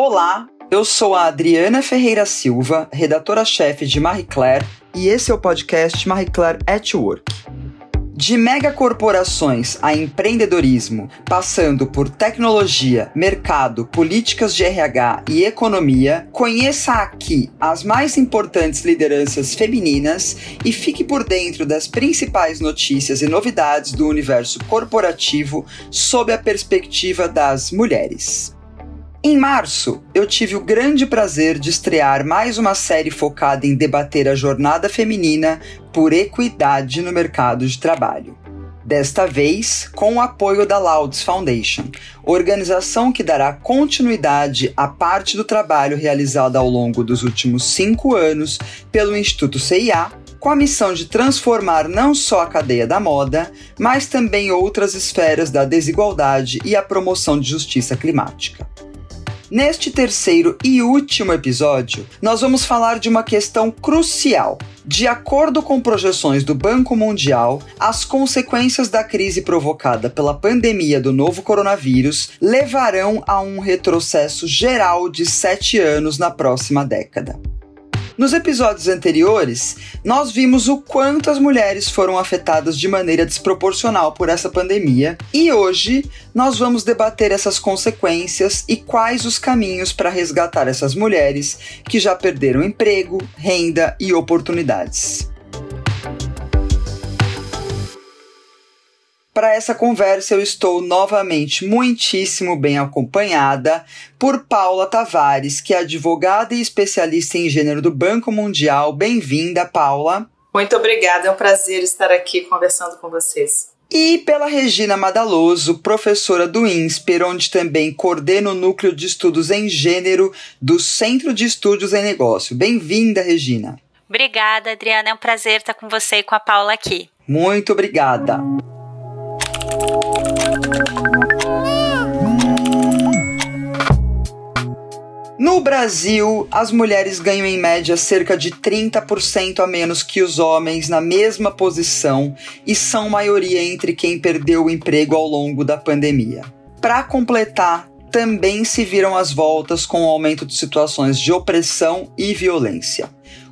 Olá, eu sou a Adriana Ferreira Silva, redatora-chefe de Marie Claire, e esse é o podcast Marie Claire at Work. De megacorporações a empreendedorismo, passando por tecnologia, mercado, políticas de RH e economia, conheça aqui as mais importantes lideranças femininas e fique por dentro das principais notícias e novidades do universo corporativo sob a perspectiva das mulheres. Em março, eu tive o grande prazer de estrear mais uma série focada em debater a jornada feminina por equidade no mercado de trabalho. Desta vez, com o apoio da Louds Foundation, organização que dará continuidade à parte do trabalho realizado ao longo dos últimos cinco anos pelo Instituto CIA, com a missão de transformar não só a cadeia da moda, mas também outras esferas da desigualdade e a promoção de justiça climática. Neste terceiro e último episódio, nós vamos falar de uma questão crucial. De acordo com projeções do Banco Mundial, as consequências da crise provocada pela pandemia do novo coronavírus levarão a um retrocesso geral de sete anos na próxima década. Nos episódios anteriores, nós vimos o quanto as mulheres foram afetadas de maneira desproporcional por essa pandemia e hoje nós vamos debater essas consequências e quais os caminhos para resgatar essas mulheres que já perderam emprego, renda e oportunidades. Para essa conversa, eu estou novamente muitíssimo bem acompanhada por Paula Tavares, que é advogada e especialista em gênero do Banco Mundial. Bem-vinda, Paula. Muito obrigada, é um prazer estar aqui conversando com vocês. E pela Regina Madaloso, professora do INSPER, onde também coordena o núcleo de estudos em gênero do Centro de Estudos em Negócio. Bem-vinda, Regina. Obrigada, Adriana. É um prazer estar com você e com a Paula aqui. Muito obrigada. No Brasil, as mulheres ganham em média cerca de 30% a menos que os homens na mesma posição e são maioria entre quem perdeu o emprego ao longo da pandemia. Para completar, também se viram as voltas com o aumento de situações de opressão e violência.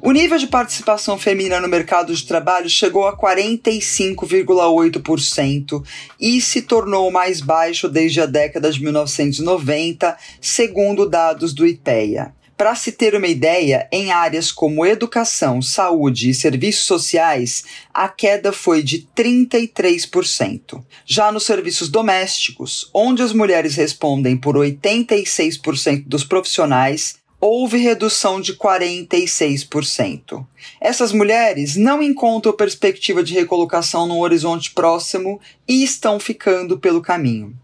O nível de participação feminina no mercado de trabalho chegou a 45,8% e se tornou mais baixo desde a década de 1990, segundo dados do IPEA. Para se ter uma ideia, em áreas como educação, saúde e serviços sociais, a queda foi de 33%. Já nos serviços domésticos, onde as mulheres respondem por 86% dos profissionais, houve redução de 46%. Essas mulheres não encontram perspectiva de recolocação no horizonte próximo e estão ficando pelo caminho.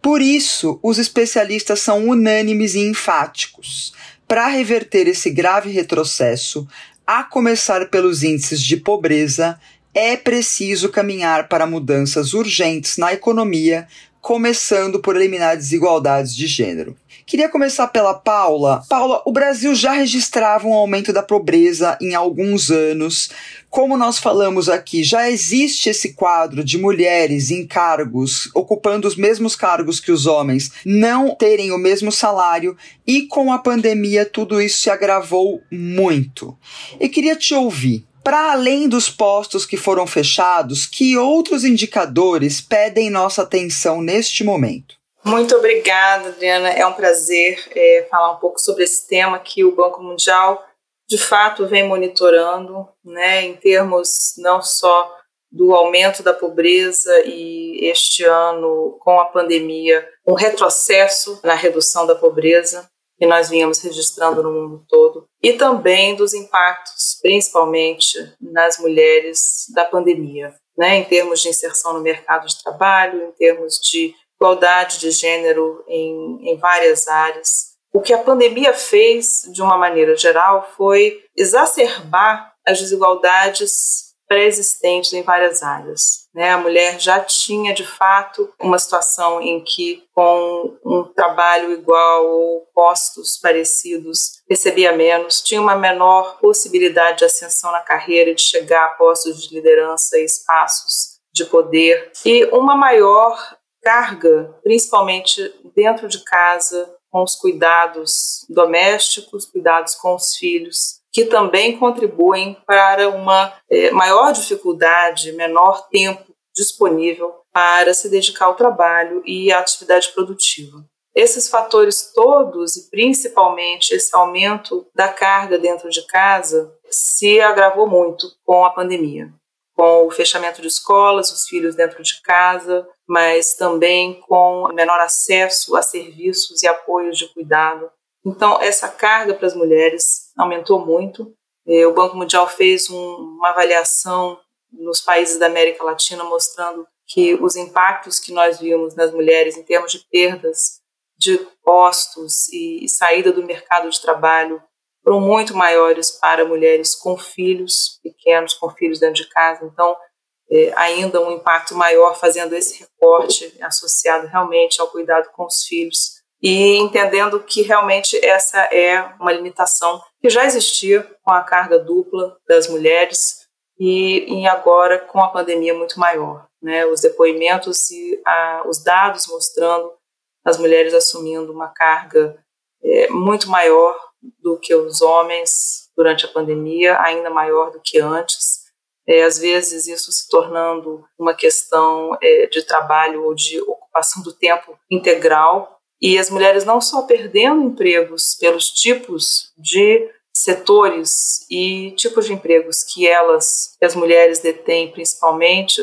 Por isso, os especialistas são unânimes e enfáticos. Para reverter esse grave retrocesso, a começar pelos índices de pobreza, é preciso caminhar para mudanças urgentes na economia, começando por eliminar desigualdades de gênero. Queria começar pela Paula. Paula, o Brasil já registrava um aumento da pobreza em alguns anos. Como nós falamos aqui, já existe esse quadro de mulheres em cargos, ocupando os mesmos cargos que os homens, não terem o mesmo salário, e com a pandemia tudo isso se agravou muito. Eu queria te ouvir. Para além dos postos que foram fechados, que outros indicadores pedem nossa atenção neste momento? Muito obrigada, Adriana. É um prazer é, falar um pouco sobre esse tema que o Banco Mundial, de fato, vem monitorando, né, em termos não só do aumento da pobreza e este ano, com a pandemia, um retrocesso na redução da pobreza que nós vínhamos registrando no mundo todo, e também dos impactos, principalmente nas mulheres, da pandemia, né, em termos de inserção no mercado de trabalho, em termos de igualdade de gênero em, em várias áreas. O que a pandemia fez, de uma maneira geral, foi exacerbar as desigualdades pré-existentes em várias áreas. Né? A mulher já tinha, de fato, uma situação em que, com um trabalho igual ou postos parecidos, recebia menos, tinha uma menor possibilidade de ascensão na carreira e de chegar a postos de liderança e espaços de poder, e uma maior carga, principalmente dentro de casa, com os cuidados domésticos, cuidados com os filhos, que também contribuem para uma é, maior dificuldade, menor tempo disponível para se dedicar ao trabalho e à atividade produtiva. Esses fatores todos, e principalmente esse aumento da carga dentro de casa, se agravou muito com a pandemia. Com o fechamento de escolas, os filhos dentro de casa, mas também com menor acesso a serviços e apoios de cuidado. Então, essa carga para as mulheres aumentou muito. O Banco Mundial fez um, uma avaliação nos países da América Latina mostrando que os impactos que nós vimos nas mulheres em termos de perdas de postos e, saída do mercado de trabalho foram muito maiores para mulheres com filhos pequenos, com filhos dentro de casa. Então, é, ainda um impacto maior fazendo esse recorte associado realmente ao cuidado com os filhos e entendendo que realmente essa é uma limitação que já existia com a carga dupla das mulheres e, e agora com a pandemia muito maior. Né? Os depoimentos e a, os dados mostrando as mulheres assumindo uma carga é, muito maior do que os homens durante a pandemia, ainda maior do que antes. É, às vezes isso se tornando uma questão é, de trabalho ou de ocupação do tempo integral. E as mulheres não só perdendo empregos pelos tipos de setores e tipos de empregos que elas, as mulheres detêm principalmente,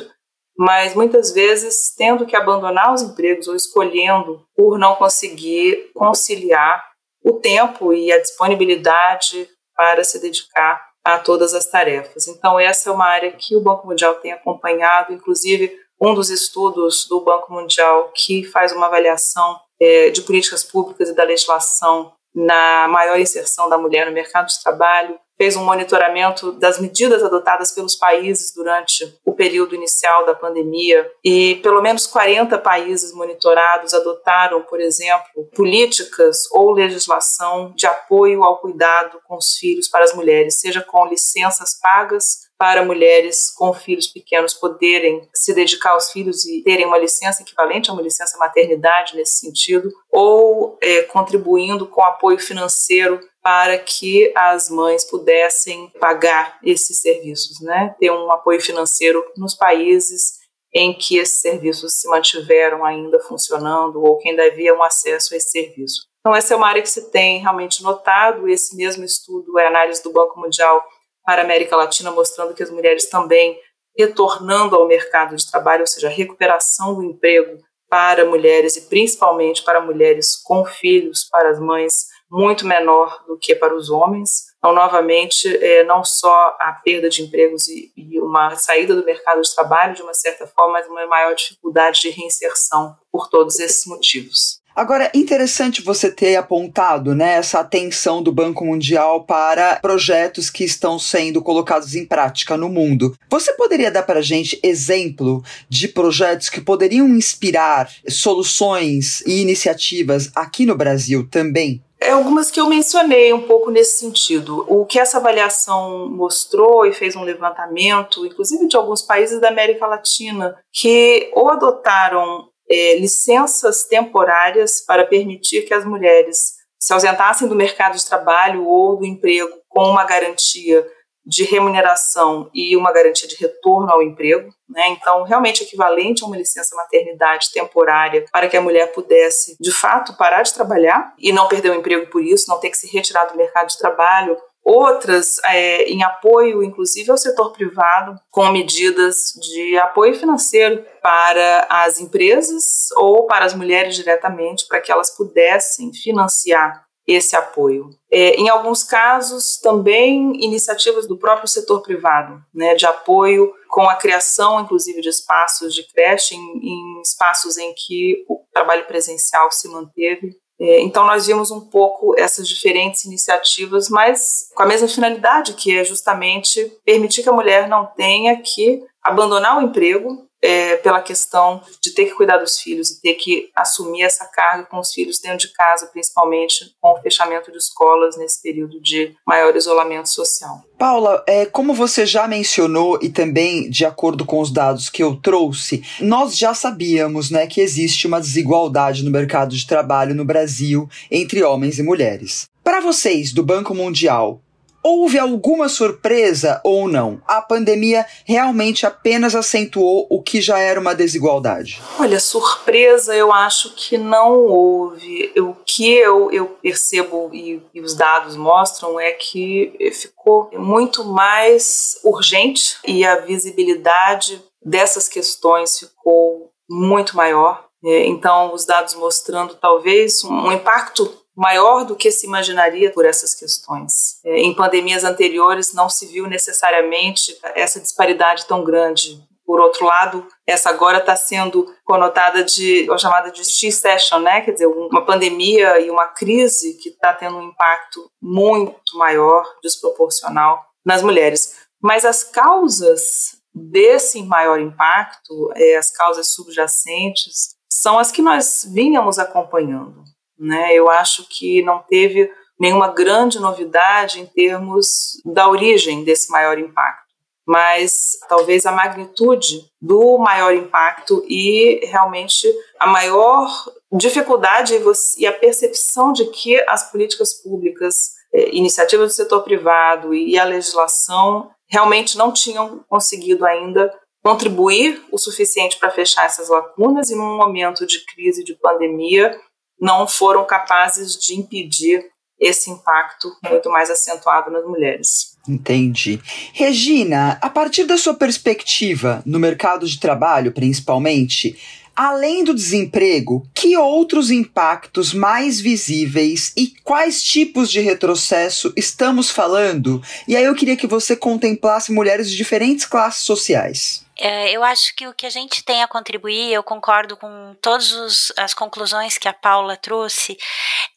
mas muitas vezes tendo que abandonar os empregos ou escolhendo por não conseguir conciliar o tempo e a disponibilidade para se dedicar a todas as tarefas. Então, essa é uma área que o Banco Mundial tem acompanhado, inclusive um dos estudos do Banco Mundial que faz uma avaliação é, de políticas públicas e da legislação na maior inserção da mulher no mercado de trabalho, fez um monitoramento das medidas adotadas pelos países durante o período inicial da pandemia. E pelo menos 40 países monitorados adotaram, por exemplo, políticas ou legislação de apoio ao cuidado com os filhos para as mulheres, seja com licenças pagas para mulheres com filhos pequenos poderem se dedicar aos filhos e terem uma licença equivalente a uma licença maternidade nesse sentido, ou é, contribuindo com apoio financeiro para que as mães pudessem pagar esses serviços, né? Ter um apoio financeiro nos países em que esses serviços se mantiveram ainda funcionando ou que ainda havia um acesso a esse serviço. Então, essa é uma área que se tem realmente notado. Esse mesmo estudo é análise do Banco Mundial para a América Latina, mostrando que as mulheres também retornando ao mercado de trabalho, ou seja, a recuperação do emprego para mulheres e principalmente para mulheres com filhos, para as mães, muito menor do que para os homens. Então, novamente, é, não só a perda de empregos e, e, uma saída do mercado de trabalho, de uma certa forma, mas uma maior dificuldade de reinserção por todos esses motivos. Agora, interessante você ter apontado né, essa atenção do Banco Mundial para projetos que estão sendo colocados em prática no mundo. Você poderia dar para a gente exemplo de projetos que poderiam inspirar soluções e iniciativas aqui no Brasil também? É algumas que eu mencionei um pouco nesse sentido. O que essa avaliação mostrou e fez um levantamento, inclusive de alguns países da América Latina, que ou adotaram é, licenças temporárias para permitir que as mulheres se ausentassem do mercado de trabalho ou do emprego com uma garantia de remuneração e uma garantia de retorno ao emprego, né? Então, realmente equivalente a uma licença maternidade temporária para que a mulher pudesse, de fato, parar de trabalhar e não perder o emprego por isso, não ter que se retirar do mercado de trabalho outras é, em apoio, inclusive, ao setor privado, com medidas de apoio financeiro para as empresas ou para as mulheres diretamente, para que elas pudessem financiar esse apoio. É, em alguns casos, também iniciativas do próprio setor privado, né, de apoio com a criação, inclusive, de espaços de creche em, em espaços em que o trabalho presencial se manteve então, nós vimos um pouco essas diferentes iniciativas, mas com a mesma finalidade, que é justamente permitir que a mulher não tenha que abandonar o emprego é, pela questão de ter que cuidar dos filhos e ter que assumir essa carga com os filhos dentro de casa, principalmente com o fechamento de escolas nesse período de maior isolamento social. Paula, é, como você já mencionou e também de acordo com os dados que eu trouxe, nós já sabíamos né, que existe uma desigualdade no mercado de trabalho no Brasil entre homens e mulheres. Para vocês do Banco Mundial, Houve alguma surpresa ou não? A pandemia realmente apenas acentuou o que já era uma desigualdade? Olha, surpresa eu acho que não houve. O que eu, eu percebo e, e os dados mostram é que ficou muito mais urgente e a visibilidade dessas questões ficou muito maior. É, então, os dados mostrando talvez um impacto maior do que se imaginaria por essas questões. É, em pandemias anteriores não se viu necessariamente essa disparidade tão grande. Por outro lado, essa agora está sendo conotada de, ou chamada de X-session, né? Quer dizer, uma pandemia e uma crise que está tendo um impacto muito maior, desproporcional nas mulheres. Mas as causas desse maior impacto, é, as causas subjacentes, são as que nós vínhamos acompanhando. Né? Eu acho que não teve nenhuma grande novidade em termos da origem desse maior impacto, mas talvez a magnitude do maior impacto e realmente a maior dificuldade e a percepção de que as políticas públicas, eh, iniciativas do setor privado e a legislação realmente não tinham conseguido ainda contribuir o suficiente para fechar essas lacunas e num momento de crise de pandemia não foram capazes de impedir esse impacto muito mais acentuado nas mulheres. Entendi. Regina, a partir da sua perspectiva no mercado de trabalho, principalmente, além do desemprego, que outros impactos mais visíveis e quais tipos de retrocesso estamos falando? E aí eu queria que você contemplasse mulheres de diferentes classes sociais. É, eu acho que o que a gente tem a contribuir, eu concordo com todas as conclusões que a Paula trouxe,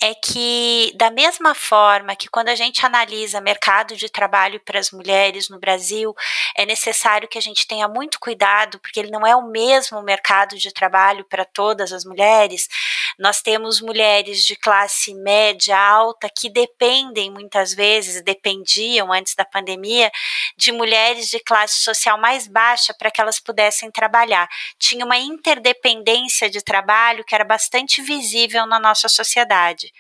é que, da mesma forma que quando a gente analisa mercado de trabalho para as mulheres no Brasil, é necessário que a gente tenha muito cuidado, porque ele não é o mesmo mercado de trabalho para todas as mulheres. Nós temos mulheres de classe média, alta, que dependem muitas vezes, dependiam antes da pandemia, de mulheres de classe social mais baixa para que elas pudessem trabalhar. Tinha uma interdependência de trabalho que era bastante visível na nossa sociedade.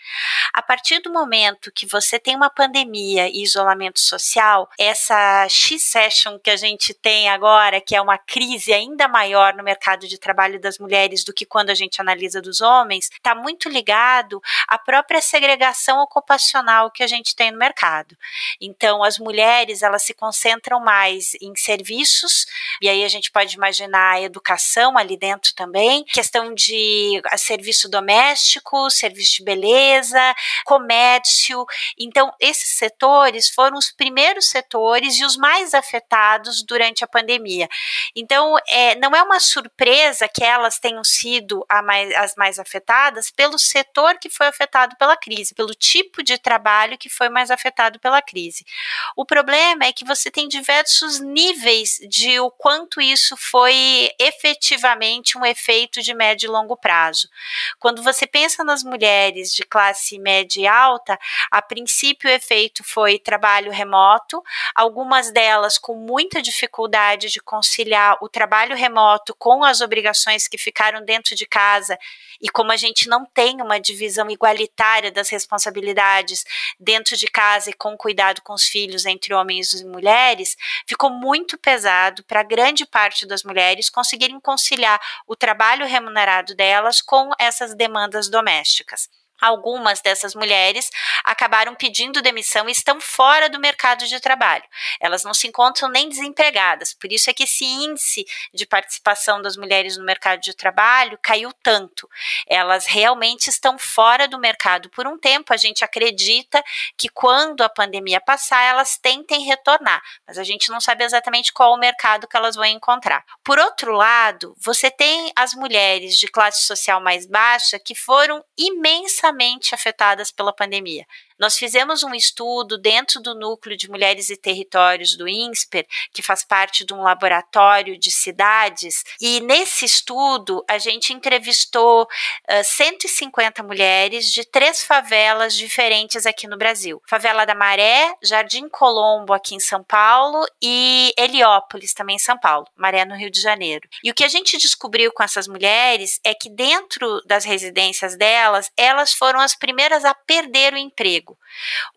A partir do momento que você tem uma pandemia e isolamento social, essa X-session que a gente tem agora, que é uma crise ainda maior no mercado de trabalho das mulheres do que quando a gente analisa dos homens, está muito ligado à própria segregação ocupacional que a gente tem no mercado. Então, as mulheres elas se concentram mais em serviços e aí a gente pode imaginar a educação ali dentro também, questão de serviço doméstico, serviço de beleza, comércio. Então, esses setores foram os primeiros setores e os mais afetados durante a pandemia. Então, é, não é uma surpresa que elas tenham sido mais, as mais afetadas pelo setor que foi afetado pela crise, pelo tipo de trabalho que foi mais afetado pela crise. O problema é que você tem diversos níveis de o quanto isso foi efetivamente um efeito de médio e longo prazo. Quando você pensa nas mulheres de classe média e alta, a princípio o efeito foi trabalho remoto, algumas delas com muita dificuldade de conciliar o trabalho remoto com as obrigações que ficaram dentro de casa e como a gente não tem uma divisão igualitária das responsabilidades dentro de casa e com cuidado com os filhos entre homens e mulheres, ficou muito pesado para grande parte das mulheres conseguirem conciliar o trabalho remunerado delas com essas demandas domésticas. Algumas dessas mulheres acabaram pedindo demissão e estão fora do mercado de trabalho. Elas não se encontram nem desempregadas. Por isso é que esse índice de participação das mulheres no mercado de trabalho caiu tanto. Elas realmente estão fora do mercado por um tempo. A gente acredita que quando a pandemia passar, elas tentem retornar, mas a gente não sabe exatamente qual o mercado que elas vão encontrar. Por outro lado, você tem as mulheres de classe social mais baixa que foram imensamente afetadas pela pandemia. Nós fizemos um estudo dentro do núcleo de mulheres e territórios do INSPER, que faz parte de um laboratório de cidades, e nesse estudo a gente entrevistou uh, 150 mulheres de três favelas diferentes aqui no Brasil: Favela da Maré, Jardim Colombo aqui em São Paulo e Heliópolis também em São Paulo, Maré no Rio de Janeiro. E o que a gente descobriu com essas mulheres é que dentro das residências delas, elas foram as primeiras a perder o emprego.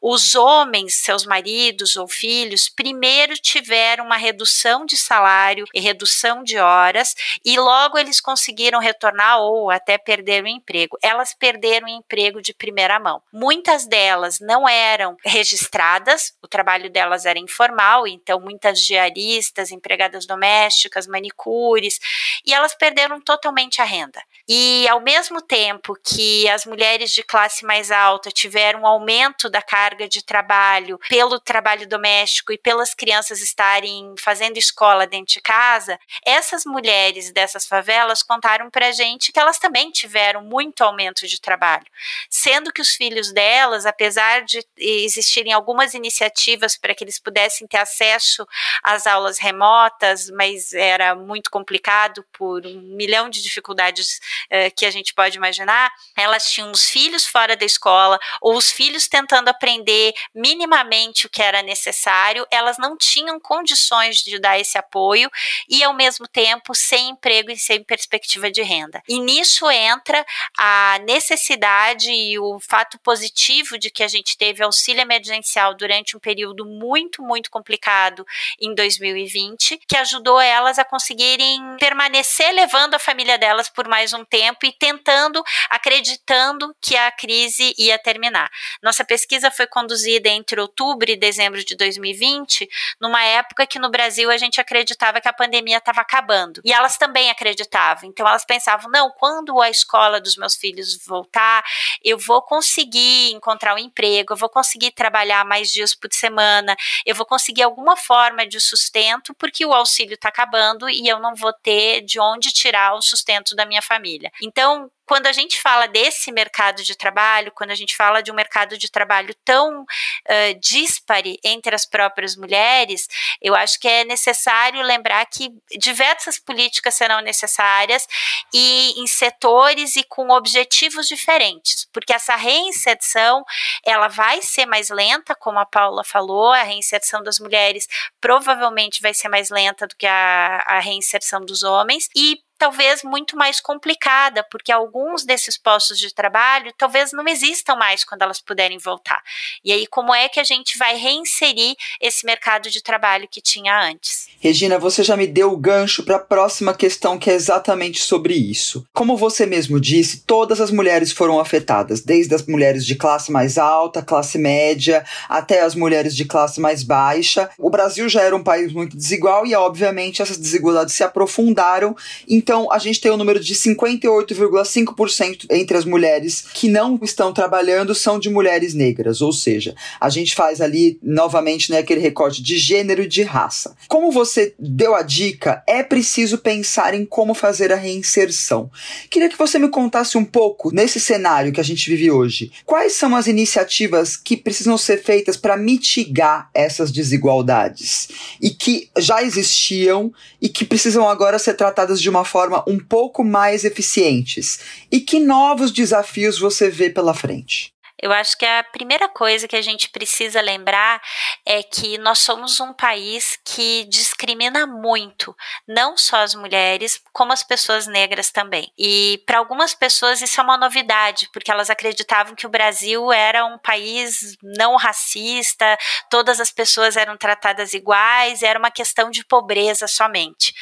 Os homens, seus maridos ou filhos, primeiro tiveram uma redução de salário e redução de horas e logo eles conseguiram retornar ou até perder o emprego. Elas perderam o emprego de primeira mão. Muitas delas não eram registradas, o trabalho delas era informal, então muitas diaristas, empregadas domésticas, manicures, e elas perderam totalmente a renda. E ao mesmo tempo que as mulheres de classe mais alta tiveram um aumento da carga de trabalho pelo trabalho doméstico e pelas crianças estarem fazendo escola dentro de casa, essas mulheres dessas favelas contaram pra gente que elas também tiveram muito aumento de trabalho, sendo que os filhos delas, apesar de existirem algumas iniciativas para que eles pudessem ter acesso às aulas remotas, mas era muito complicado por um milhão de dificuldades eh, que a gente pode imaginar, elas tinham os filhos fora da escola ou os filhos tentando aprender minimamente o que era necessário, elas não tinham condições de dar esse apoio e ao mesmo tempo sem emprego e sem perspectiva de renda. E nisso entra a necessidade e o fato positivo de que a gente teve auxílio emergencial durante um período muito, muito complicado em 2020, que ajudou elas a conseguirem permanecer levando a família delas por mais um tempo e tentando, acreditando que a crise ia terminar. Nossa pesquisa foi conduzida entre outubro e dezembro de 2020, numa época que no Brasil a gente acreditava que a pandemia estava acabando. E elas também acreditavam. Então elas pensavam: não, quando a escola dos meus filhos voltar, eu vou conseguir encontrar um emprego, eu vou conseguir trabalhar mais dias por semana, eu vou conseguir alguma forma de sustento, porque o auxílio está acabando e eu não vou ter de onde tirar o sustento da minha família. Então, quando a gente fala desse mercado de trabalho, quando a gente fala de um mercado de trabalho tão uh, dispare entre as próprias mulheres, eu acho que é necessário lembrar que diversas políticas serão necessárias e em setores e com objetivos diferentes, porque essa reinserção ela vai ser mais lenta, como a Paula falou, a reinserção das mulheres provavelmente vai ser mais lenta do que a, a reinserção dos homens e talvez muito mais complicada, porque alguns desses postos de trabalho talvez não existam mais quando elas puderem voltar. E aí, como é que a gente vai reinserir esse mercado de trabalho que tinha antes? Regina, você já me deu o gancho para a próxima questão, que é exatamente sobre isso. Como você mesmo disse, todas as mulheres foram afetadas, desde as mulheres de classe mais alta, classe média, até as mulheres de classe mais baixa. O Brasil já era um país muito desigual e, obviamente, essas desigualdades se aprofundaram em então, a gente tem um número de 58,5% entre as mulheres que não estão trabalhando são de mulheres negras, ou seja, a gente faz ali novamente né, aquele recorte de gênero e de raça. Como você deu a dica, é preciso pensar em como fazer a reinserção. Queria que você me contasse um pouco, nesse cenário que a gente vive hoje, quais são as iniciativas que precisam ser feitas para mitigar essas desigualdades e que já existiam e que precisam agora ser tratadas de uma forma um pouco mais eficientes? E que novos desafios você vê pela frente? Eu acho que a primeira coisa que a gente precisa lembrar é que nós somos um país que discrimina muito, não só as mulheres, como as pessoas negras também. E para algumas pessoas isso é uma novidade, porque elas acreditavam que o Brasil era um país não racista, todas as pessoas eram tratadas iguais, era uma questão de pobreza somente.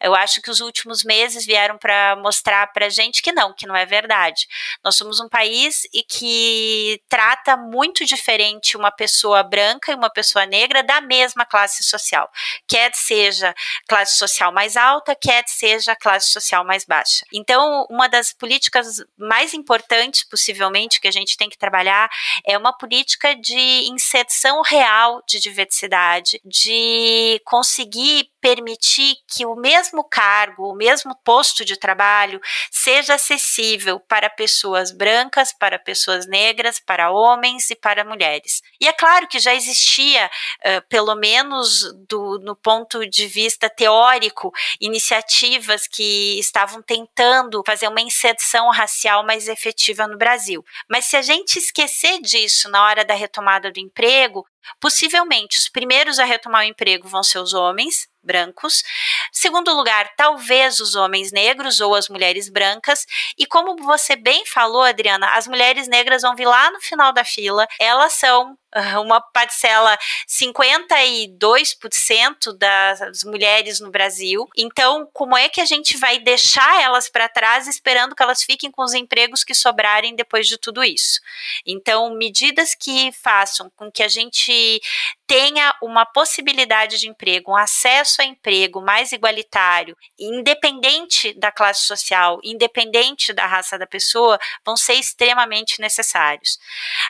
Eu acho que os últimos meses vieram para mostrar para gente que não, que não é verdade. Nós somos um país e que trata muito diferente uma pessoa branca e uma pessoa negra da mesma classe social, quer seja classe social mais alta, quer seja classe social mais baixa. Então, uma das políticas mais importantes, possivelmente, que a gente tem que trabalhar é uma política de inserção real de diversidade, de conseguir permitir que o mesmo cargo, o mesmo posto de trabalho seja acessível para pessoas brancas, para pessoas negras, para homens e para mulheres. E é claro que já existia, uh, pelo menos do, no ponto de vista teórico, iniciativas que estavam tentando fazer uma inserção racial mais efetiva no Brasil. Mas se a gente esquecer disso na hora da retomada do emprego, Possivelmente, os primeiros a retomar o emprego vão ser os homens brancos. Segundo lugar, talvez os homens negros ou as mulheres brancas. E como você bem falou, Adriana, as mulheres negras vão vir lá no final da fila. Elas são uma parcela 52% das mulheres no Brasil. Então, como é que a gente vai deixar elas para trás esperando que elas fiquem com os empregos que sobrarem depois de tudo isso? Então, medidas que façam com que a gente tenha uma possibilidade de emprego, um acesso a emprego mais igualitário, independente da classe social, independente da raça da pessoa, vão ser extremamente necessários.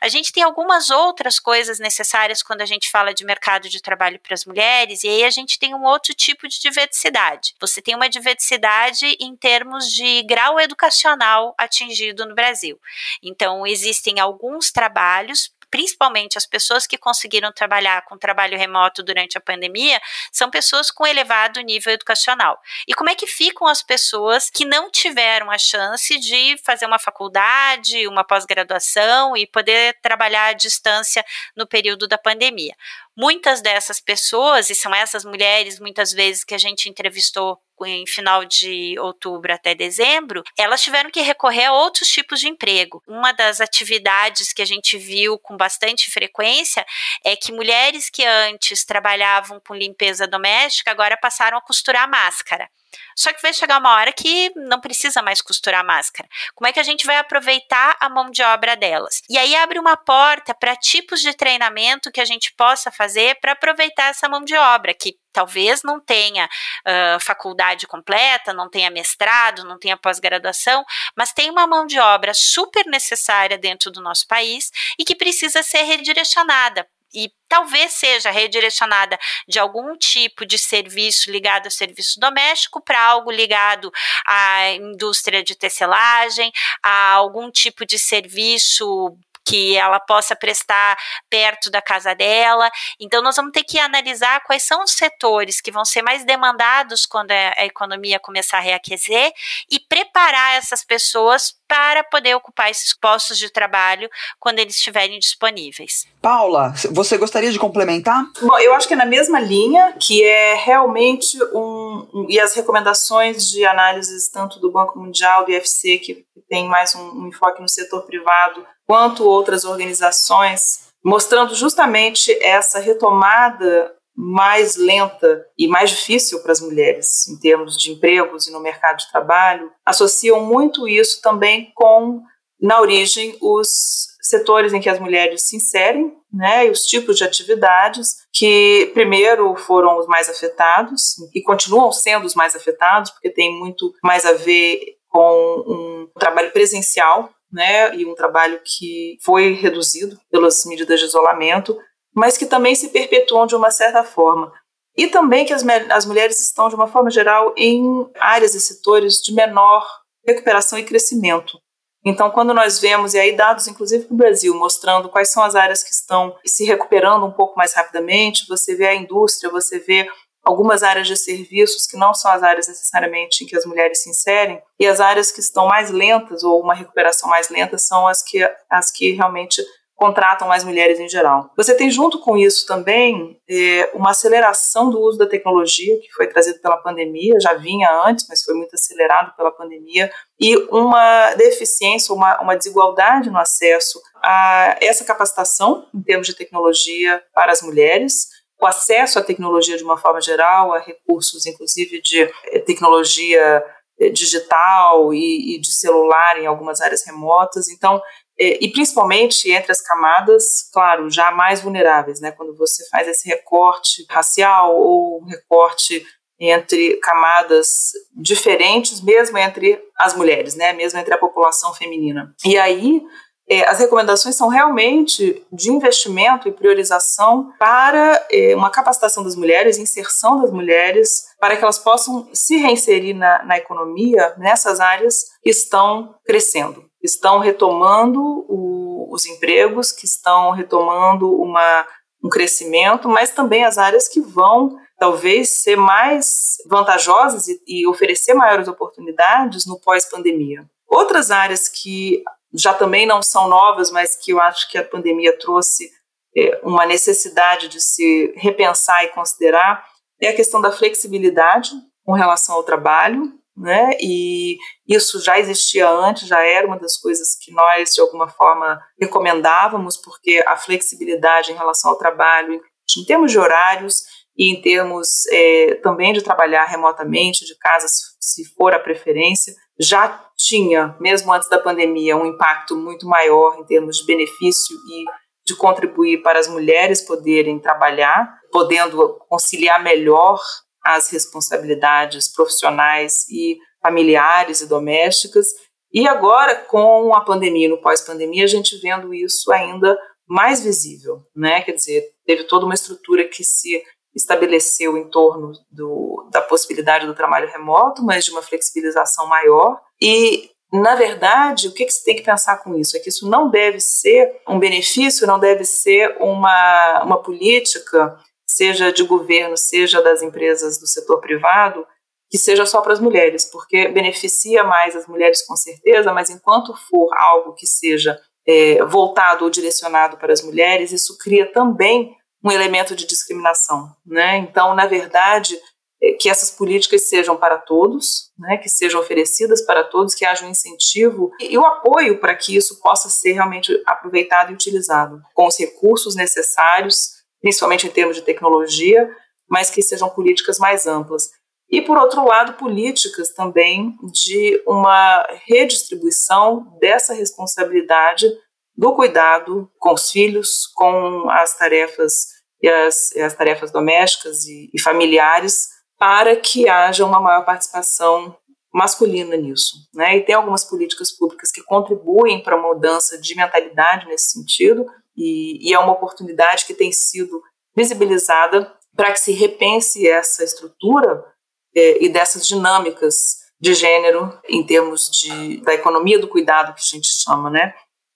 A gente tem algumas outras coisas necessárias quando a gente fala de mercado de trabalho para as mulheres, e aí a gente tem um outro tipo de diversidade. Você tem uma diversidade em termos de grau educacional atingido no Brasil. Então, existem alguns trabalhos principalmente as pessoas que conseguiram trabalhar com trabalho remoto durante a pandemia, são pessoas com elevado nível educacional. E como é que ficam as pessoas que não tiveram a chance de fazer uma faculdade, uma pós-graduação e poder trabalhar à distância no período da pandemia? Muitas dessas pessoas, e são essas mulheres muitas vezes que a gente entrevistou em final de outubro até dezembro, elas tiveram que recorrer a outros tipos de emprego. Uma das atividades que a gente viu com bastante frequência é que mulheres que antes trabalhavam com limpeza doméstica agora passaram a costurar máscara. Só que vai chegar uma hora que não precisa mais costurar máscara. Como é que a gente vai aproveitar a mão de obra delas? E aí abre uma porta para tipos de treinamento que a gente possa fazer para aproveitar essa mão de obra, que talvez não tenha uh, faculdade completa, não tenha mestrado, não tenha pós-graduação, mas tem uma mão de obra super necessária dentro do nosso país e que precisa ser redirecionada e talvez seja redirecionada de algum tipo de serviço ligado ao serviço doméstico para algo ligado à indústria de tecelagem, a algum tipo de serviço que ela possa prestar perto da casa dela. Então, nós vamos ter que analisar quais são os setores que vão ser mais demandados quando a economia começar a reaquecer e preparar essas pessoas para poder ocupar esses postos de trabalho quando eles estiverem disponíveis. Paula, você gostaria de complementar? Bom, eu acho que é na mesma linha, que é realmente um, um e as recomendações de análises tanto do Banco Mundial, do IFC, que tem mais um, um enfoque no setor privado, quanto outras organizações, mostrando justamente essa retomada mais lenta e mais difícil para as mulheres em termos de empregos e no mercado de trabalho, associam muito isso também com, na origem, os setores em que as mulheres se inserem, né, e os tipos de atividades que primeiro foram os mais afetados e continuam sendo os mais afetados, porque tem muito mais a ver com um trabalho presencial, né, e um trabalho que foi reduzido pelas medidas de isolamento, mas que também se perpetuam de uma certa forma. E também que as, as mulheres estão, de uma forma geral, em áreas e setores de menor recuperação e crescimento. Então, quando nós vemos, e aí dados inclusive para o Brasil, mostrando quais são as áreas que estão se recuperando um pouco mais rapidamente, você vê a indústria, você vê algumas áreas de serviços que não são as áreas necessariamente em que as mulheres se inserem, e as áreas que estão mais lentas ou uma recuperação mais lenta são as que, as que realmente contratam mais mulheres em geral. Você tem junto com isso também é, uma aceleração do uso da tecnologia que foi trazido pela pandemia, já vinha antes, mas foi muito acelerado pela pandemia, e uma deficiência, uma, uma desigualdade no acesso a essa capacitação em termos de tecnologia para as mulheres, o acesso à tecnologia de uma forma geral, a recursos, inclusive de eh, tecnologia eh, digital e, e de celular em algumas áreas remotas. Então, e principalmente entre as camadas, claro, já mais vulneráveis, né? Quando você faz esse recorte racial ou recorte entre camadas diferentes, mesmo entre as mulheres, né? Mesmo entre a população feminina. E aí é, as recomendações são realmente de investimento e priorização para é, uma capacitação das mulheres, inserção das mulheres, para que elas possam se reinserir na, na economia nessas áreas que estão crescendo, estão retomando o, os empregos, que estão retomando uma, um crescimento, mas também as áreas que vão talvez ser mais vantajosas e, e oferecer maiores oportunidades no pós-pandemia. Outras áreas que já também não são novas, mas que eu acho que a pandemia trouxe é, uma necessidade de se repensar e considerar, é a questão da flexibilidade com relação ao trabalho, né? E isso já existia antes, já era uma das coisas que nós de alguma forma recomendávamos, porque a flexibilidade em relação ao trabalho, em termos de horários e em termos é, também de trabalhar remotamente de casa, se for a preferência, já tinha, mesmo antes da pandemia, um impacto muito maior em termos de benefício e de contribuir para as mulheres poderem trabalhar, podendo conciliar melhor as responsabilidades profissionais e familiares e domésticas. E agora, com a pandemia, no pós-pandemia, a gente vendo isso ainda mais visível, né? Quer dizer, teve toda uma estrutura que se estabeleceu em torno do, da possibilidade do trabalho remoto, mas de uma flexibilização maior. E, na verdade, o que, que você tem que pensar com isso? É que isso não deve ser um benefício, não deve ser uma, uma política, seja de governo, seja das empresas do setor privado, que seja só para as mulheres, porque beneficia mais as mulheres com certeza, mas enquanto for algo que seja é, voltado ou direcionado para as mulheres, isso cria também um elemento de discriminação, né? Então, na verdade, é, que essas políticas sejam para todos, né? Que sejam oferecidas para todos, que haja um incentivo e, e o apoio para que isso possa ser realmente aproveitado e utilizado com os recursos necessários, principalmente em termos de tecnologia, mas que sejam políticas mais amplas. E, por outro lado, políticas também de uma redistribuição dessa responsabilidade do cuidado com os filhos, com as tarefas e as, as tarefas domésticas e, e familiares, para que haja uma maior participação masculina nisso. Né? E tem algumas políticas públicas que contribuem para a mudança de mentalidade nesse sentido, e, e é uma oportunidade que tem sido visibilizada para que se repense essa estrutura é, e dessas dinâmicas de gênero em termos de, da economia do cuidado que a gente chama, né?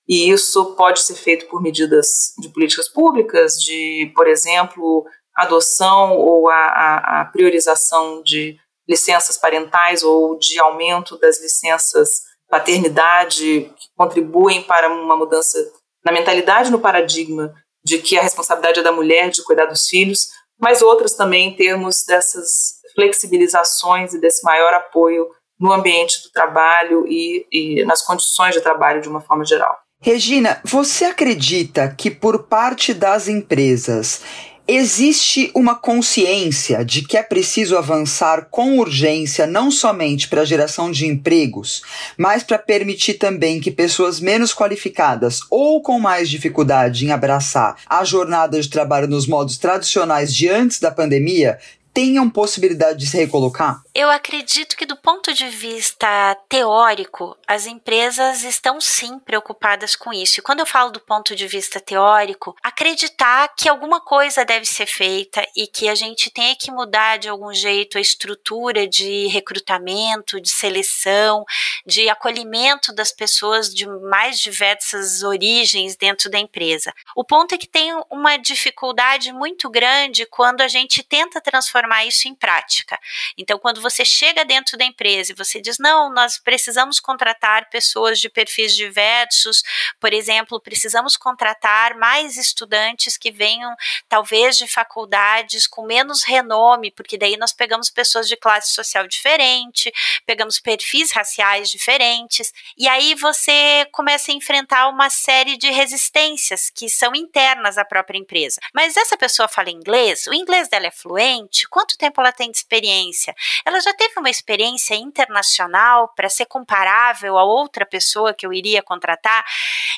E isso pode ser feito por medidas de políticas públicas, de, por exemplo, adoção ou a, a, a priorização de licenças parentais ou de aumento das licenças paternidade, que contribuem para uma mudança na mentalidade, no paradigma de que a responsabilidade é da mulher de cuidar dos filhos, mas outras também em termos dessas flexibilizações e desse maior apoio no ambiente do trabalho e, e nas condições de trabalho de uma forma geral. Regina, você acredita que por parte das empresas existe uma consciência de que é preciso avançar com urgência não somente para a geração de empregos, mas para permitir também que pessoas menos qualificadas ou com mais dificuldade em abraçar a jornada de trabalho nos modos tradicionais de antes da pandemia tenham possibilidade de se recolocar? Eu acredito que, do ponto de vista teórico, as empresas estão sim preocupadas com isso. E quando eu falo do ponto de vista teórico, acreditar que alguma coisa deve ser feita e que a gente tem que mudar de algum jeito a estrutura de recrutamento, de seleção, de acolhimento das pessoas de mais diversas origens dentro da empresa. O ponto é que tem uma dificuldade muito grande quando a gente tenta transformar isso em prática. Então, quando você chega dentro da empresa e você diz: não, nós precisamos contratar pessoas de perfis diversos, por exemplo, precisamos contratar mais estudantes que venham, talvez, de faculdades com menos renome, porque daí nós pegamos pessoas de classe social diferente, pegamos perfis raciais diferentes, e aí você começa a enfrentar uma série de resistências que são internas à própria empresa. Mas essa pessoa fala inglês, o inglês dela é fluente, quanto tempo ela tem de experiência? Ela já teve uma experiência internacional para ser comparável a outra pessoa que eu iria contratar.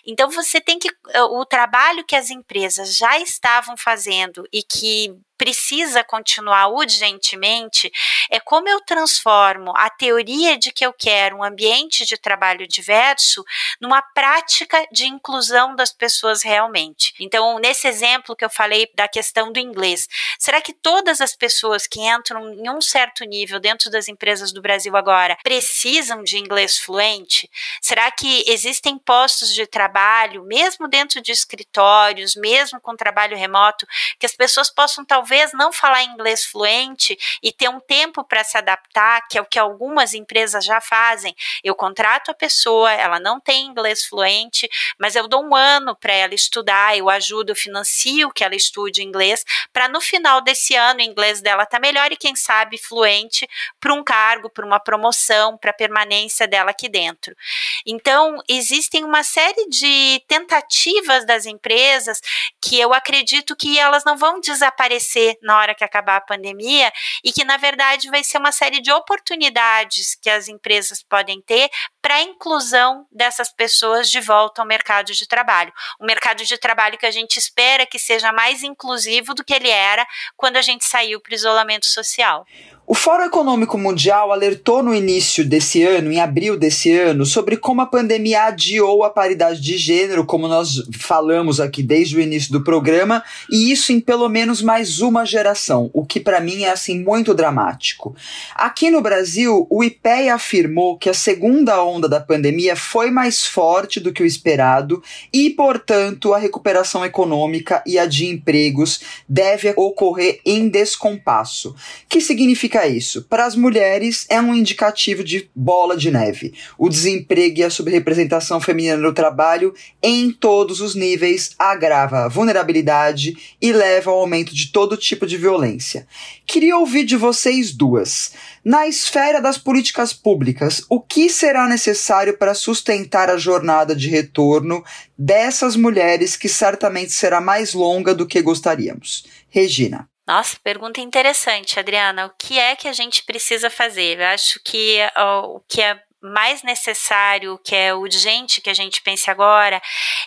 Então você tem que o trabalho que as empresas já estavam fazendo e que precisa continuar urgentemente é como eu transformo a teoria de que eu quero um ambiente de trabalho diverso numa prática de inclusão das pessoas realmente. Então, nesse exemplo que eu falei da questão do inglês, será que todas as pessoas que entram em um certo nível dentro das empresas do Brasil agora precisam de inglês fluente? Será que existem postos de trabalho, mesmo dentro de escritórios, mesmo com trabalho remoto, que as pessoas possam talvez não falar inglês fluente e ter um tempo para se adaptar, que é o que algumas empresas já fazem? Eu contrato a pessoa, ela não tem inglês fluente, mas eu dou um ano para ela estudar, eu ajudo, eu financio que ela estude inglês, para no final desse ano o inglês dela tá melhor e quem sabe fluente para um cargo, para uma promoção, para permanência dela aqui dentro. Então, existem uma série de tentativas das empresas que eu acredito que elas não vão desaparecer na hora que acabar a pandemia e que na verdade vai ser uma série de oportunidades que as empresas podem ter para a inclusão dessas pessoas de volta ao mercado de trabalho. Um mercado de trabalho que a gente espera que seja mais inclusivo do que ele era quando a gente saiu para o isolamento social. O Fórum Econômico Mundial alertou no início desse ano, em abril desse ano, sobre como a pandemia adiou a paridade de gênero, como nós falamos aqui desde o início do programa, e isso em pelo menos mais uma geração, o que para mim é assim muito dramático. Aqui no Brasil, o IPEA afirmou que a segunda onda da pandemia foi mais forte do que o esperado e, portanto, a recuperação econômica e a de empregos deve ocorrer em descompasso. Que significa isso? Para as mulheres, é um indicativo de bola de neve. O desemprego e a subrepresentação feminina no trabalho, em todos os níveis, agrava a vulnerabilidade e leva ao aumento de todo tipo de violência. Queria ouvir de vocês duas. Na esfera das políticas públicas, o que será necessário para sustentar a jornada de retorno dessas mulheres que certamente será mais longa do que gostaríamos? Regina. Nossa, pergunta interessante, Adriana. O que é que a gente precisa fazer? Eu acho que o que é mais necessário, o que é urgente que a gente pense agora,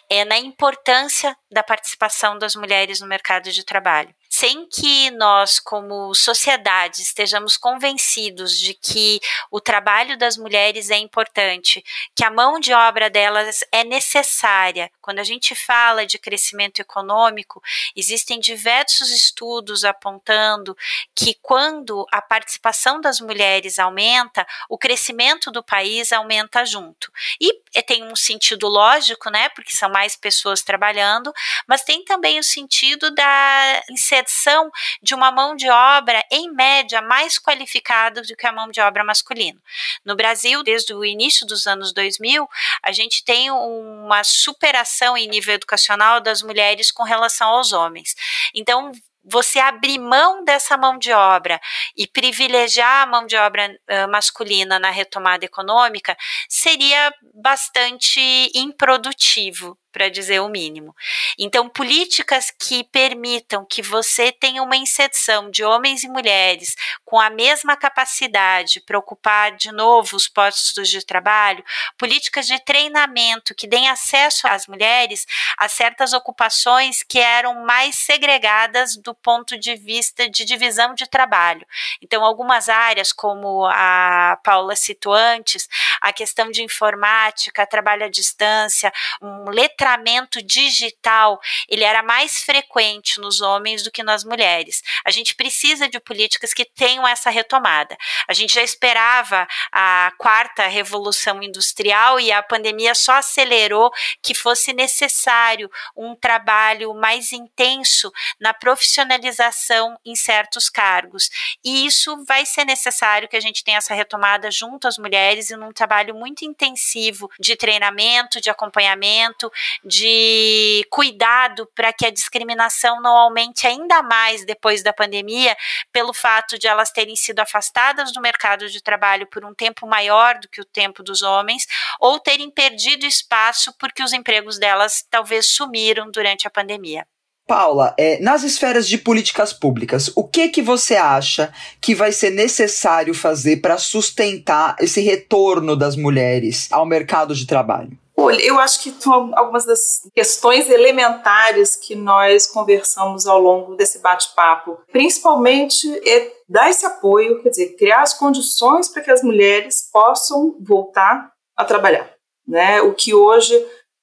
é na importância da participação das mulheres no mercado de trabalho sem que nós, como sociedade, estejamos convencidos de que o trabalho das mulheres é importante, que a mão de obra delas é necessária. Quando a gente fala de crescimento econômico, existem diversos estudos apontando que quando a participação das mulheres aumenta, o crescimento do país aumenta junto. E tem um sentido lógico, né, porque são mais pessoas trabalhando, mas tem também o sentido da inserção de uma mão de obra, em média, mais qualificada do que a mão de obra masculina. No Brasil, desde o início dos anos 2000, a gente tem uma superação em nível educacional das mulheres com relação aos homens. Então, você abrir mão dessa mão de obra e privilegiar a mão de obra uh, masculina na retomada econômica seria bastante improdutivo para dizer o mínimo. Então, políticas que permitam que você tenha uma inserção de homens e mulheres com a mesma capacidade para ocupar de novo os postos de trabalho, políticas de treinamento que deem acesso às mulheres a certas ocupações que eram mais segregadas do ponto de vista de divisão de trabalho. Então, algumas áreas, como a Paula citou antes, a questão de informática, trabalho à distância, um letramento letramento digital ele era mais frequente nos homens do que nas mulheres. A gente precisa de políticas que tenham essa retomada. A gente já esperava a quarta revolução industrial e a pandemia só acelerou que fosse necessário um trabalho mais intenso na profissionalização em certos cargos. E isso vai ser necessário que a gente tenha essa retomada junto às mulheres e num trabalho muito intensivo de treinamento, de acompanhamento, de cuidado para que a discriminação não aumente ainda mais depois da pandemia, pelo fato de elas terem sido afastadas do mercado de trabalho por um tempo maior do que o tempo dos homens, ou terem perdido espaço porque os empregos delas talvez sumiram durante a pandemia. Paula, é, nas esferas de políticas públicas, o que que você acha que vai ser necessário fazer para sustentar esse retorno das mulheres ao mercado de trabalho? Olha, eu acho que algumas das questões elementares que nós conversamos ao longo desse bate-papo. Principalmente é dar esse apoio, quer dizer, criar as condições para que as mulheres possam voltar a trabalhar. Né? O que hoje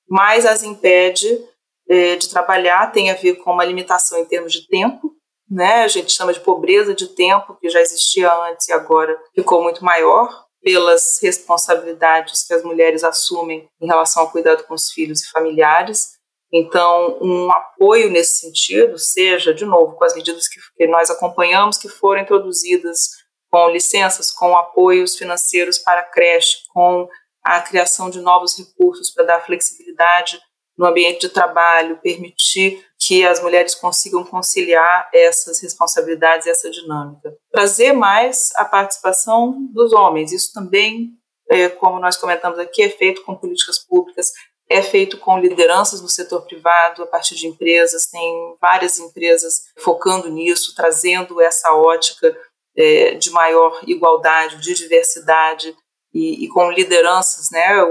mais as impede é, de trabalhar tem a ver com uma limitação em termos de tempo, né? A gente chama de pobreza de tempo, que já existia antes e agora ficou muito maior pelas responsabilidades que as mulheres assumem em relação ao cuidado com os filhos e familiares. Então, um apoio nesse sentido, seja, de novo, com as medidas que, que nós acompanhamos, que foram introduzidas com licenças, com apoios financeiros para a creche, com a criação de novos recursos para dar flexibilidade no ambiente de trabalho, permitir que as mulheres consigam conciliar essas responsabilidades e essa dinâmica. Trazer mais a participação dos homens, isso também, é, como nós comentamos aqui, é feito com políticas públicas, é feito com lideranças no setor privado, a partir de empresas, tem várias empresas focando nisso, trazendo essa ótica é, de maior igualdade, de diversidade, e, e com lideranças, né,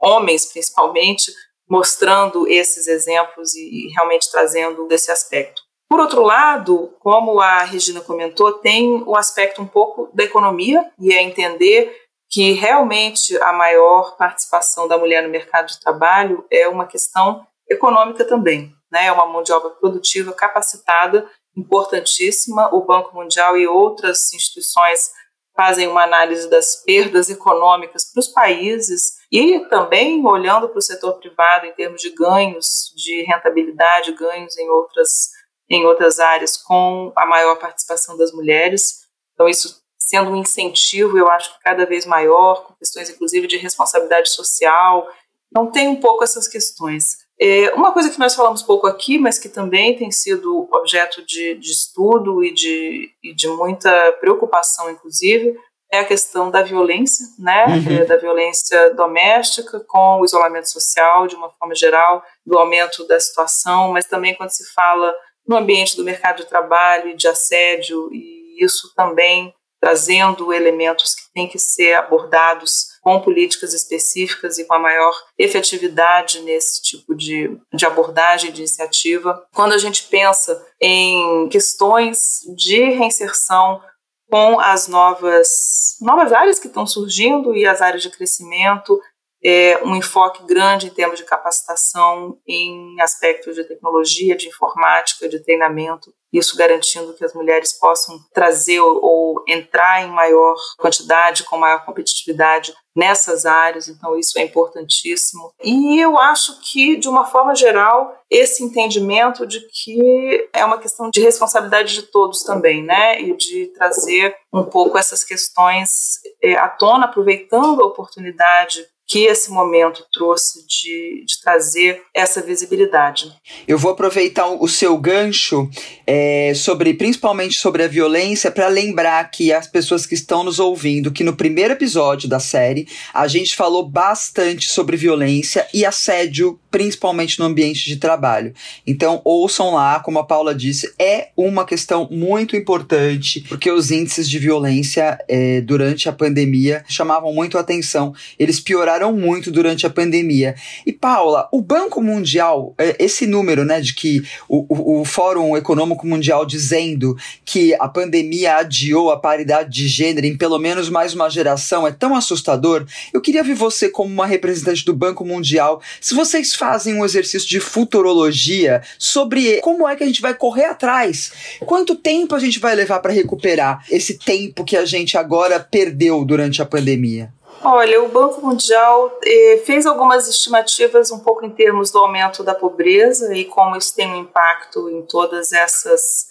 homens principalmente, mostrando esses exemplos e, realmente trazendo esse aspecto. Por outro lado, como a Regina comentou, tem o aspecto um pouco da economia e é entender que realmente a maior participação da mulher no mercado de trabalho é uma questão econômica também, né? É uma mão de obra produtiva capacitada, importantíssima. O Banco Mundial e outras instituições fazem uma análise das perdas econômicas para os países e também olhando para o setor privado em termos de ganhos de rentabilidade, ganhos em outras, em outras áreas com a maior participação das mulheres. Então, isso sendo um incentivo, eu acho cada vez maior, com questões inclusive de responsabilidade social. Então, tem um pouco essas questões. É, uma coisa que nós falamos pouco aqui, mas que também tem sido objeto de, de estudo e de, e de muita preocupação, inclusive, é a questão da violência, né, uhum. é, da violência doméstica com o isolamento social, de uma forma geral, do aumento da situação, mas também quando se fala no ambiente do mercado de trabalho e de assédio, e isso também trazendo elementos que têm que ser abordados com políticas específicas e com a maior efetividade nesse tipo de, de abordagem, de iniciativa. Quando a gente pensa em questões de reinserção com as novas, novas áreas que estão surgindo e as áreas de crescimento, é, um enfoque grande em termos de capacitação em aspectos de tecnologia, de informática, de treinamento, isso garantindo que as mulheres possam trazer ou, entrar em maior quantidade, com maior competitividade nessas áreas, então isso é importantíssimo. E eu acho que, de uma forma geral, esse entendimento de que é uma questão de responsabilidade de todos também, né? E de trazer um pouco essas questões é, à tona, aproveitando a oportunidade que esse momento trouxe de, de trazer essa visibilidade. Eu vou aproveitar o seu gancho é, sobre, principalmente sobre a violência, para lembrar que as pessoas que estão nos ouvindo que no primeiro episódio da série a gente falou bastante sobre violência e assédio principalmente no ambiente de trabalho. Então, ouçam lá, como a Paula disse, é uma questão muito importante, porque os índices de violência é, durante a pandemia chamavam muito a atenção. Eles pioraram muito durante a pandemia. E, Paula, o Banco Mundial, é, esse número, né, de que o, o, o Fórum Econômico Mundial dizendo que a pandemia adiou a paridade de gênero em pelo menos mais uma geração é tão assustador. Eu queria ver você como uma representante do Banco Mundial. Se vocês fazem um exercício de futurologia sobre como é que a gente vai correr atrás. Quanto tempo a gente vai levar para recuperar esse tempo que a gente agora perdeu durante a pandemia? Olha, o Banco Mundial eh, fez algumas estimativas um pouco em termos do aumento da pobreza e como isso tem um impacto em todas essas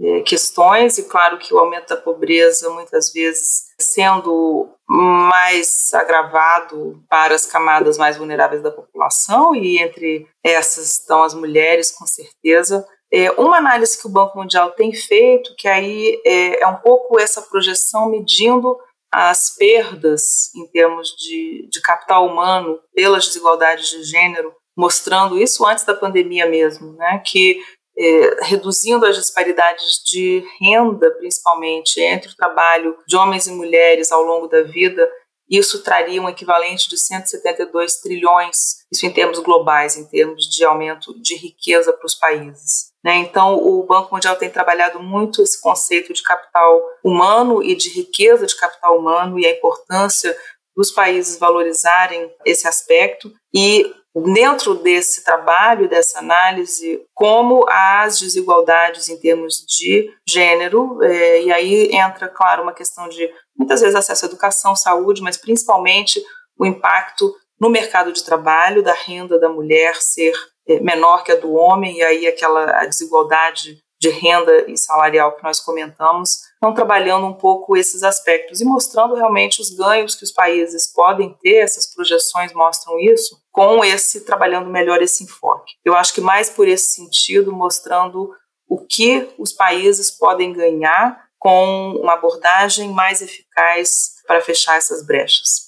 eh, questões, e claro que o aumento da pobreza muitas vezes sendo mais agravado para as camadas mais vulneráveis da população, e entre essas estão as mulheres, com certeza. É, uma análise que o Banco Mundial tem feito, que aí é, é um pouco essa projeção medindo as perdas em termos de, de capital humano pelas desigualdades de gênero, mostrando isso antes da pandemia mesmo, né, que é, reduzindo as disparidades de renda, principalmente entre o trabalho de homens e mulheres ao longo da vida, isso traria um equivalente de 172 trilhões, isso em termos globais, em termos de aumento de riqueza para os países. Né? Então, o Banco Mundial tem trabalhado muito esse conceito de capital humano e de riqueza de capital humano e a importância dos países valorizarem esse aspecto. E dentro desse trabalho, dessa análise, como as desigualdades em termos de gênero, é, e aí entra, claro, uma questão de muitas vezes acesso à educação, saúde, mas principalmente o impacto no mercado de trabalho, da renda da mulher ser menor que a do homem, e aí aquela a desigualdade de renda e salarial que nós comentamos, estão trabalhando um pouco esses aspectos e mostrando realmente os ganhos que os países podem ter, essas projeções mostram isso, com esse, trabalhando melhor esse enfoque. Eu acho que mais por esse sentido, mostrando o que os países podem ganhar com uma abordagem mais eficaz para fechar essas brechas.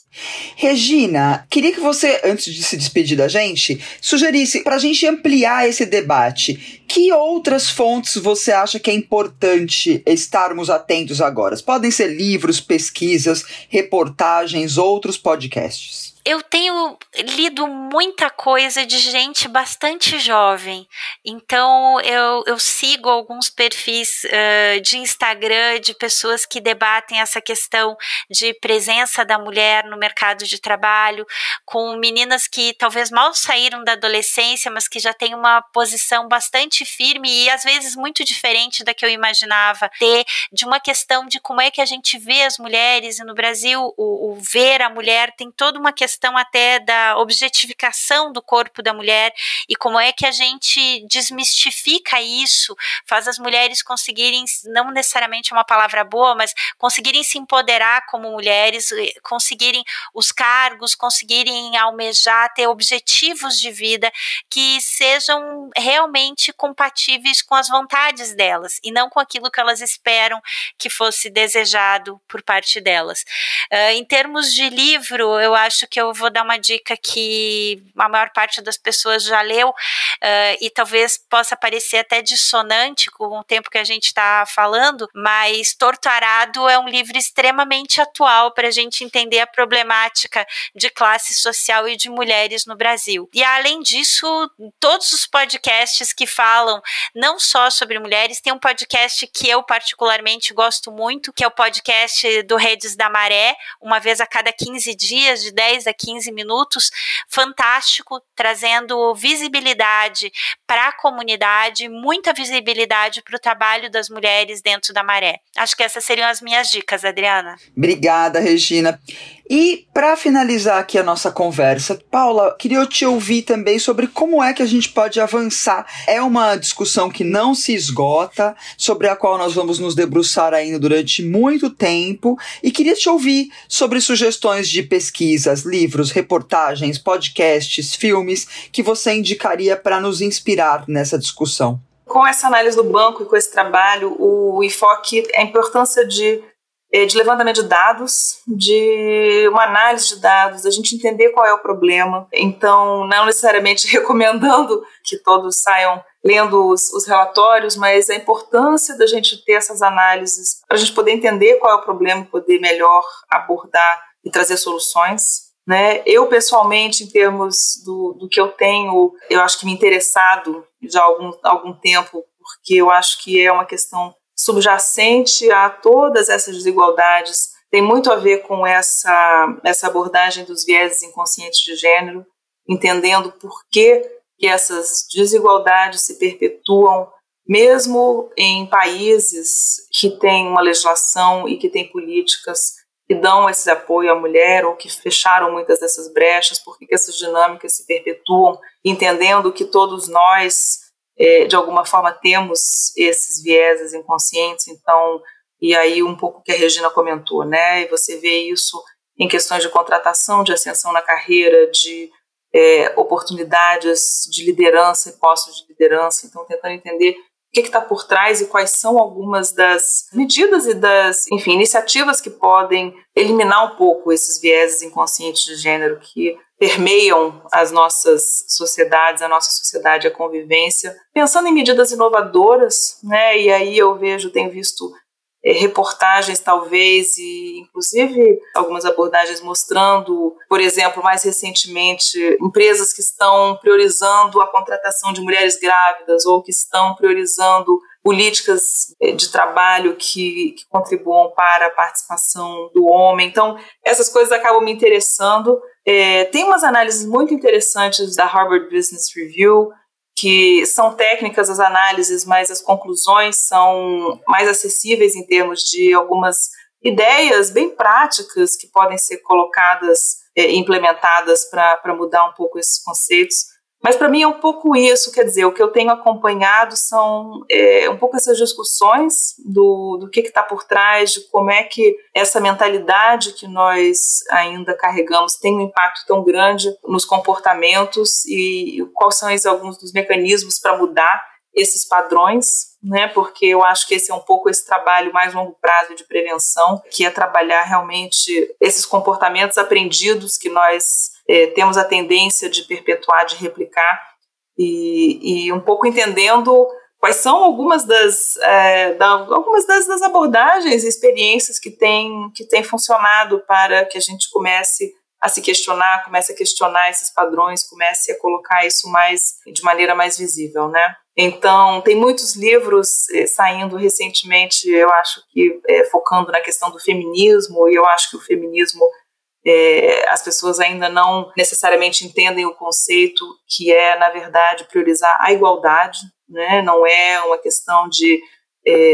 Regina, queria que você, antes de se despedir da gente, sugerisse para a gente ampliar esse debate. Que outras fontes você acha que é importante estarmos atentos agora? Podem ser livros, pesquisas, reportagens, outros podcasts eu tenho lido muita coisa de gente bastante jovem. Então, eu, eu sigo alguns perfis uh, de Instagram de pessoas que debatem essa questão de presença da mulher no mercado de trabalho, com meninas que talvez mal saíram da adolescência, mas que já têm uma posição bastante firme e às vezes muito diferente da que eu imaginava ter, de uma questão de como é que a gente vê as mulheres. E no Brasil, o, o ver a mulher tem toda uma questão questão até da objetificação do corpo da mulher e como é que a gente desmistifica isso, faz as mulheres conseguirem, não necessariamente é uma palavra boa, mas conseguirem se empoderar como mulheres, conseguirem os cargos, conseguirem almejar, ter objetivos de vida que sejam realmente compatíveis com as vontades delas e não com aquilo que elas esperam que fosse desejado por parte delas. Uh, em termos de livro, eu acho que eu eu vou dar uma dica que a maior parte das pessoas já leu uh, e talvez possa parecer até dissonante com o tempo que a gente está falando, mas Torto Arado é um livro extremamente atual para a gente entender a problemática de classe social e de mulheres no Brasil. E além disso, todos os podcasts que falam não só sobre mulheres, tem um podcast que eu particularmente gosto muito, que é o podcast do Redes da Maré, uma vez a cada 15 dias, de 10 a 15 minutos, fantástico, trazendo visibilidade para a comunidade, muita visibilidade para o trabalho das mulheres dentro da maré. Acho que essas seriam as minhas dicas, Adriana. Obrigada, Regina. E para finalizar aqui a nossa conversa, Paula, queria te ouvir também sobre como é que a gente pode avançar. É uma discussão que não se esgota, sobre a qual nós vamos nos debruçar ainda durante muito tempo, e queria te ouvir sobre sugestões de pesquisas, livros, reportagens, podcasts, filmes que você indicaria para nos inspirar nessa discussão. Com essa análise do banco e com esse trabalho, o enfoque, a importância de é, de levantamento de dados, de uma análise de dados, a gente entender qual é o problema. Então, não necessariamente recomendando que todos saiam lendo os, os relatórios, mas a importância da gente ter essas análises para a gente poder entender qual é o problema, poder melhor abordar e trazer soluções. Né? Eu, pessoalmente, em termos do, do que eu tenho, eu acho que me interessado já há algum, algum tempo, porque eu acho que é uma questão subjacente a todas essas desigualdades tem muito a ver com essa, essa abordagem dos vieses inconscientes de gênero, entendendo por que, que essas desigualdades se perpetuam, mesmo em países que têm uma legislação e que têm políticas que dão esse apoio à mulher ou que fecharam muitas dessas brechas, por que essas dinâmicas se perpetuam, entendendo que todos nós de alguma forma temos esses vieses inconscientes, então, e aí um pouco que a Regina comentou, né, e você vê isso em questões de contratação, de ascensão na carreira, de é, oportunidades de liderança e postos de liderança, então tentando entender o que está por trás e quais são algumas das medidas e das, enfim, iniciativas que podem eliminar um pouco esses vieses inconscientes de gênero que permeiam as nossas sociedades, a nossa sociedade, a convivência, pensando em medidas inovadoras, né? E aí eu vejo, tenho visto reportagens, talvez, e inclusive algumas abordagens mostrando, por exemplo, mais recentemente, empresas que estão priorizando a contratação de mulheres grávidas ou que estão priorizando políticas é, de trabalho que, que, contribuam para a participação do homem. Então, essas coisas acabam me interessando. É, tem umas análises muito interessantes da Harvard Business Review que são técnicas as análises, mas as conclusões são mais acessíveis em termos de algumas ideias bem práticas que podem ser colocadas e é, implementadas para mudar um pouco esses conceitos. Mas para mim é um pouco isso, quer dizer, o que eu tenho acompanhado são é, um pouco essas discussões do, do que está por trás, de como é que essa mentalidade que nós ainda carregamos tem um impacto tão grande nos comportamentos e quais são alguns dos mecanismos para mudar esses padrões, né? Porque eu acho que esse é um pouco esse trabalho mais longo prazo de prevenção, que é trabalhar realmente esses comportamentos aprendidos que nós é, temos a tendência de perpetuar, de replicar, e, e um pouco entendendo quais são algumas das, é, da, algumas das, das abordagens e experiências que têm que tem funcionado para que a gente comece a se questionar, comece a questionar esses padrões, comece a colocar isso mais de maneira mais visível, né? Então, tem muitos livros eh, saindo recentemente, eu acho que eh, focando na questão do feminismo, e eu acho que o feminismo eh, as pessoas ainda não necessariamente entendem o conceito que é, na verdade, priorizar a igualdade, né? não é uma questão de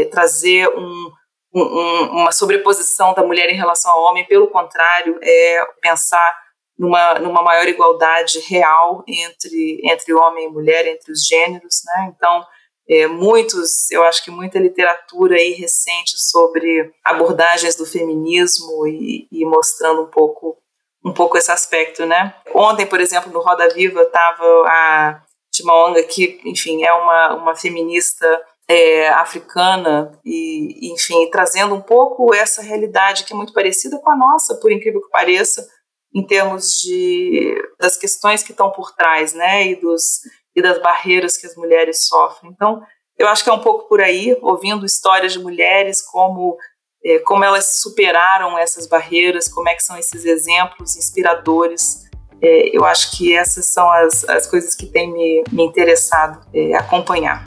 trazer um, um, uma sobreposição da mulher em relação ao homem, pelo contrário, é pensar numa, numa maior igualdade real entre, entre homem e mulher, entre os gêneros, né? Então, é, muitos, eu acho que muita literatura aí recente sobre abordagens do feminismo e, e mostrando um pouco um pouco esse aspecto, né? Ontem, por exemplo, no Roda Viva estava a Timaonga, que, enfim, é uma, uma feminista é, africana e, enfim, trazendo um pouco essa realidade que é muito parecida com a nossa, por incrível que pareça, em termos de das questões que estão por trás, né, e dos e das barreiras que as mulheres sofrem. Então, eu acho que é um pouco por aí, ouvindo histórias de mulheres como é, como elas superaram essas barreiras, como é que são esses exemplos inspiradores. É, eu acho que essas são as, as coisas que têm me, me interessado é, acompanhar.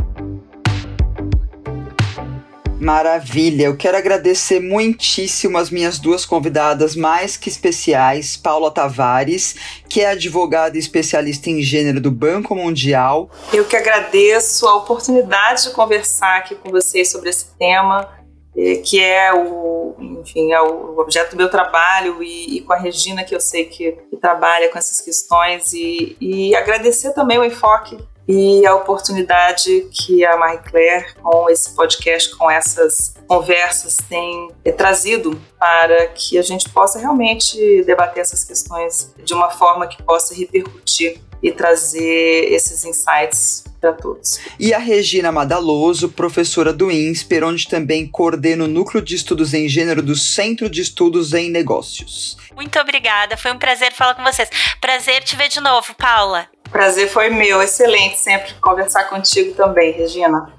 Maravilha, eu quero agradecer muitíssimo as minhas duas convidadas mais que especiais, Paula Tavares, que é advogada e especialista em gênero do Banco Mundial. Eu que agradeço a oportunidade de conversar aqui com vocês sobre esse tema, eh, que é o, enfim, é o objeto do meu trabalho e, e com a Regina, que eu sei que, que trabalha com essas questões, e, e agradecer também o enfoque e a oportunidade que a Marie Claire, com esse podcast, com essas conversas, tem trazido para que a gente possa realmente debater essas questões de uma forma que possa repercutir e trazer esses insights para todos. E a Regina Madaloso, professora do INSPER, onde também coordena o Núcleo de Estudos em Gênero do Centro de Estudos em Negócios. Muito obrigada, foi um prazer falar com vocês. Prazer te ver de novo, Paula. Prazer foi meu, excelente sempre conversar contigo também, Regina.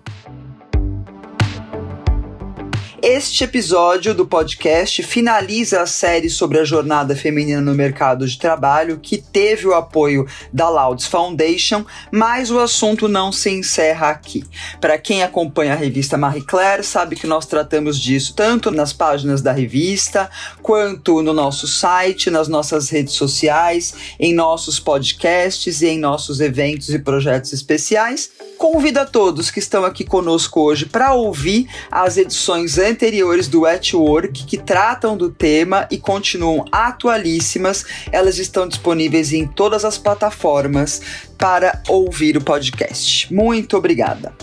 Este episódio do podcast finaliza a série sobre a jornada feminina no mercado de trabalho, que teve o apoio da Louds Foundation, mas o assunto não se encerra aqui. Para quem acompanha a revista Marie Claire, sabe que nós tratamos disso tanto nas páginas da revista, quanto no nosso site, nas nossas redes sociais, em nossos podcasts e em nossos eventos e projetos especiais. Convido a todos que estão aqui conosco hoje para ouvir as edições anteriores do At Work que tratam do tema e continuam atualíssimas. Elas estão disponíveis em todas as plataformas para ouvir o podcast. Muito obrigada.